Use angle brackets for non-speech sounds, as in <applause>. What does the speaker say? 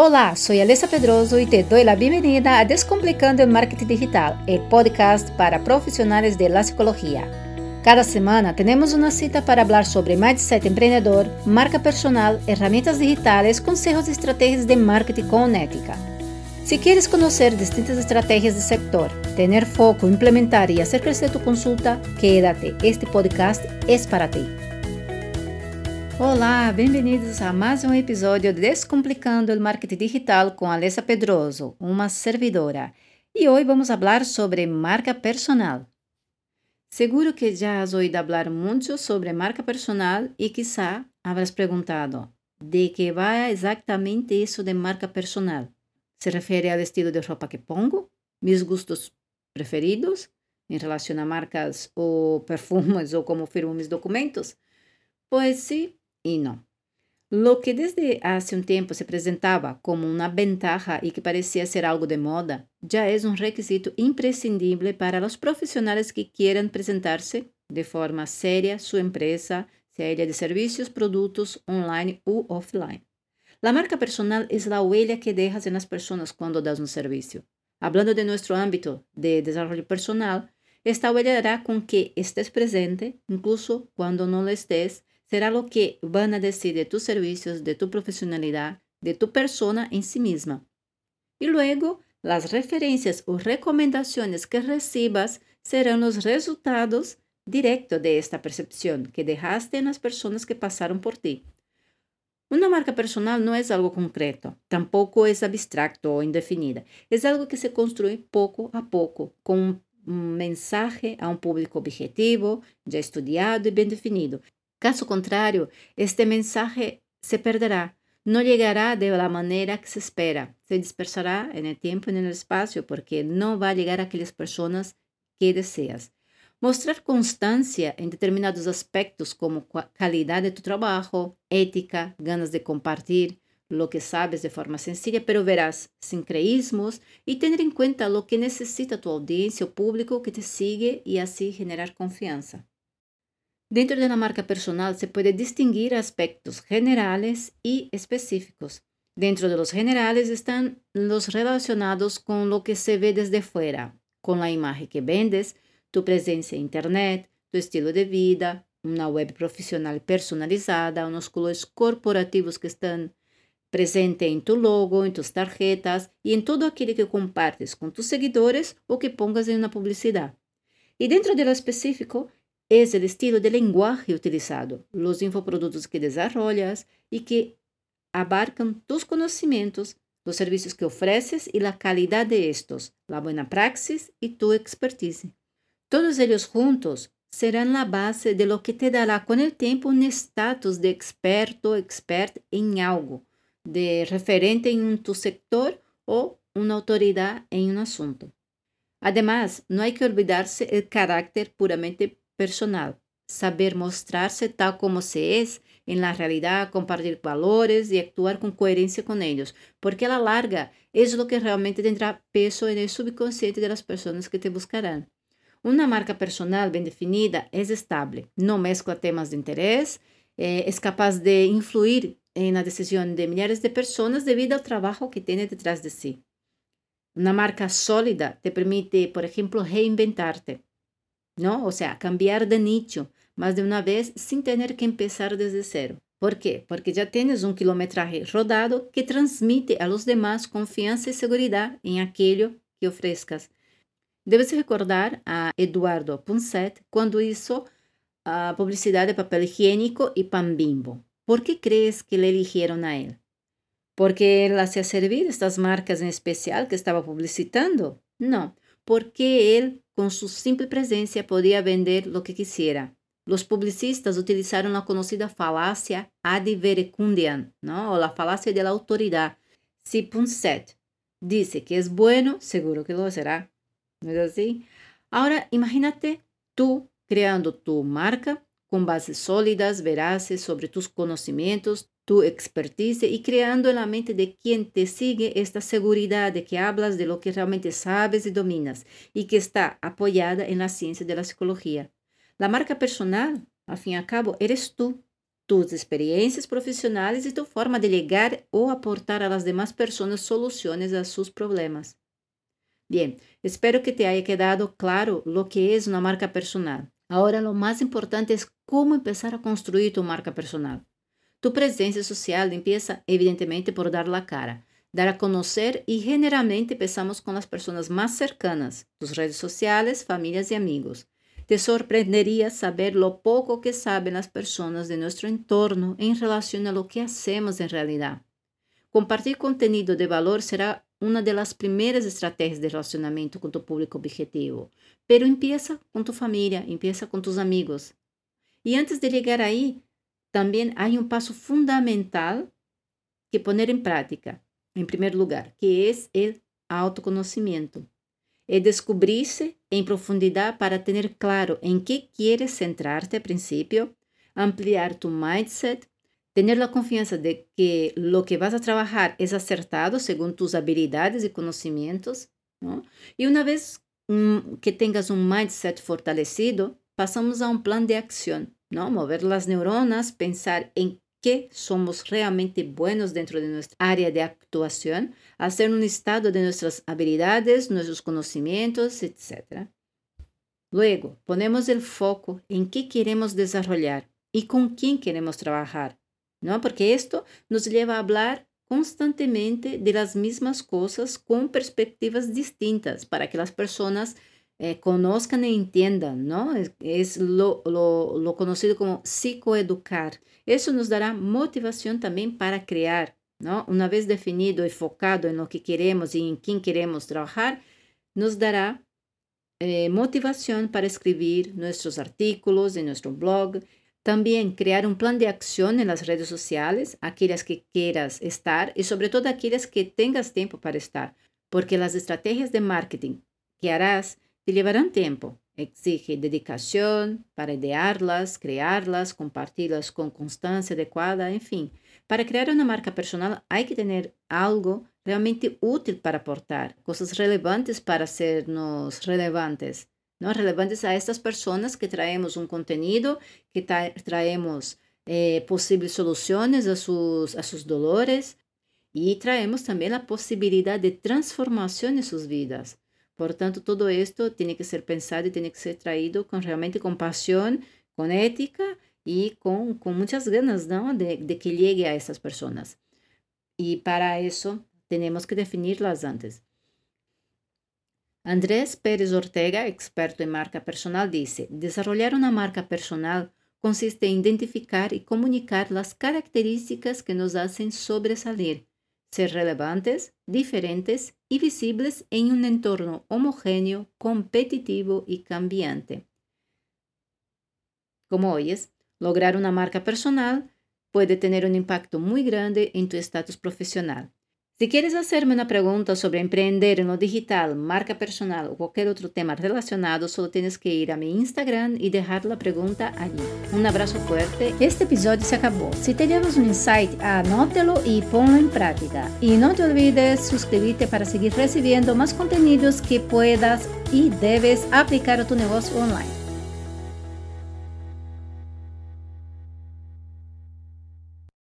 Olá, sou Alessa Pedroso e te dou a bem-vinda a Descomplicando o Marketing Digital, o podcast para profissionais de la. Cada semana temos uma cita para falar sobre mindset empreendedor, marca personal, ferramentas digitais, conselhos e estratégias de marketing com ética. Se queres conhecer distintas estratégias de sector, ter foco, implementar e fazer crescer tu consulta, quédate. Este podcast é para ti. Olá, bem-vindos a mais um episódio de Descomplicando o Marketing Digital com Alessa Pedroso, uma servidora. E hoje vamos falar sobre marca personal. Seguro que já has ouído falar muito sobre marca personal e quizá habrás perguntado de que vai exatamente isso de marca personal. Se refere ao estilo de roupa que pongo, meus gostos preferidos em relação a marcas ou perfumes <laughs> ou como firmo meus documentos? Pois sim, Lo que desde hace un tiempo se presentaba como una ventaja y que parecía ser algo de moda, ya es un requisito imprescindible para los profesionales que quieran presentarse de forma seria su empresa, sea ella de servicios, productos online u offline. La marca personal es la huella que dejas en las personas cuando das un servicio. Hablando de nuestro ámbito de desarrollo personal, esta huella hará con que estés presente, incluso cuando no lo estés, será lo que van a decir de tus servicios, de tu profesionalidad, de tu persona en sí misma. Y luego, las referencias o recomendaciones que recibas serán los resultados directos de esta percepción que dejaste en las personas que pasaron por ti. Una marca personal no es algo concreto, tampoco es abstracto o indefinida. Es algo que se construye poco a poco, con un mensaje a un público objetivo, ya estudiado y bien definido, Caso contrário, este mensaje se perderá, não llegará de la manera que se espera, se dispersará en el tiempo y en el espacio porque no va a llegar a aquellas personas que deseas. Mostrar constância em determinados aspectos como calidad de tu trabajo, ética, ganas de compartir lo que sabes de forma sencilla, pero verás, sin creísmos y tener en cuenta lo que necesita tu audiencia o público que te sigue y así generar confianza. Dentro de la marca personal se puede distinguir aspectos generales y específicos. Dentro de los generales están los relacionados con lo que se ve desde fuera, con la imagen que vendes, tu presencia en Internet, tu estilo de vida, una web profissional personalizada, unos colores corporativos que están presentes en tu logo, en tus tarjetas y en todo aquello que compartes con tus seguidores o que pongas en una publicidad. Y dentro de lo específico es el estilo de lenguaje utilizado, los infoproductos que desarrollas y que abarcan tus conocimientos, los servicios que ofreces y la calidad de estos, la buena praxis y tu expertise. Todos ellos juntos serán la base de lo que te dará con el tiempo un estatus de experto, expert en algo, de referente en tu sector o una autoridad en un asunto. Además, no hay que olvidarse el carácter puramente personal, saber mostrarse tal como se es en la realidad, compartir valores y actuar con coherencia con ellos, porque a la larga es lo que realmente tendrá peso en el subconsciente de las personas que te buscarán. Una marca personal bien definida es estable, no mezcla temas de interés, eh, es capaz de influir en la decisión de millares de personas debido al trabajo que tiene detrás de sí. Una marca sólida te permite, por ejemplo, reinventarte, ¿no? O sea, cambiar de nicho más de una vez sin tener que empezar desde cero. ¿Por qué? Porque ya tienes un kilometraje rodado que transmite a los demás confianza y seguridad en aquello que ofrezcas. Debes recordar a Eduardo Punset cuando hizo a publicidad de papel higiénico y pan bimbo. ¿Por qué crees que le eligieron a él? ¿Porque él hacía servir estas marcas en especial que estaba publicitando? No, porque él con su simple presencia podía vender lo que quisiera. Los publicistas utilizaron la conocida falacia ad verecundiam, ¿no? o la falacia de la autoridad. Si Punset dice que es bueno, seguro que lo será. ¿No es así? Ahora, imagínate tú creando tu marca con bases sólidas, veraces sobre tus conocimientos, tu expertise y creando en la mente de quien te sigue esta seguridad de que hablas de lo que realmente sabes y dominas y que está apoyada en la ciencia de la psicología. La marca personal, al fin y al cabo, eres tú. tus experiencias profesionales y tu forma de llegar o aportar a las demás personas soluciones a sus problemas. Bien, espero que te haya quedado claro lo que es una marca personal. Ahora lo más importante es cómo empezar a construir tu marca personal. Tu presencia social empieza evidentemente por dar la cara, dar a conocer y generalmente empezamos con las personas más cercanas, tus redes sociales, familias y amigos. Te sorprendería saber lo poco que saben las personas de nuestro entorno en relación a lo que hacemos en realidad. Compartir contenido de valor será una de las primeras estrategias de relacionamiento con tu público objetivo, pero empieza con tu familia, empieza con tus amigos. Y antes de llegar ahí, también hay un paso fundamental que poner en práctica, en primer lugar, que es el autoconocimiento. Es descubrirse en profundidad para tener claro en qué quieres centrarte al principio, ampliar tu mindset, tener la confianza de que lo que vas a trabajar es acertado según tus habilidades y conocimientos. ¿no? Y una vez mm, que tengas un mindset fortalecido, pasamos a un plan de acción, ¿no? Mover las neuronas, pensar en qué somos realmente buenos dentro de nuestra área de actuación, hacer un estado de nuestras habilidades, nuestros conocimientos, etc. Luego, ponemos el foco en qué queremos desarrollar y con quién queremos trabajar, ¿no? Porque esto nos lleva a hablar constantemente de las mismas cosas con perspectivas distintas para que las personas eh, conozcan e entiendan, ¿no? Es, lo, lo, conocido como psicoeducar. Eso nos dará motivación también para crear, ¿no? Una vez definido y focado en lo que queremos y en quién queremos trabajar, nos dará eh, motivación para escribir nuestros artículos en nuestro blog. También crear un plan de acción en las redes sociales, aquellas que quieras estar y sobre todo aquellas que tengas tiempo para estar, porque las estrategias de marketing que harás te llevarán tiempo. Exige dedicación para idearlas, crearlas, compartirlas con constancia adecuada, en fin. Para crear una marca personal hay que tener algo realmente útil para aportar, cosas relevantes para hacernos relevantes, ¿no? Relevantes a estas personas que traemos un contenido, que traemos eh, posibles soluciones a sus, a sus dolores y traemos también la posibilidad de transformación en sus vidas. Por tanto, todo esto tiene que ser pensado y tiene que ser traído con realmente con pasión, con ética y con, con muchas ganas ¿no? de que llegue a esas personas. Y para eso tenemos que definirlas antes. Andrés Pérez Ortega, experto en marca personal, dice, desarrollar una marca personal consiste en identificar y comunicar las características que nos hacen sobresalir, ser relevantes, diferentes y visibles en un entorno homogéneo, competitivo y cambiante. Como oyes, lograr una marca personal puede tener un impacto muy grande en tu estatus profesional. Si quieres hacerme una pregunta sobre emprender en lo digital, marca personal o cualquier otro tema relacionado, solo tienes que ir a mi Instagram y dejar la pregunta allí. Un abrazo fuerte. Este episodio se acabó. Si te llevas un insight, anótelo y ponlo en práctica. Y no te olvides suscribirte para seguir recibiendo más contenidos que puedas y debes aplicar a tu negocio online.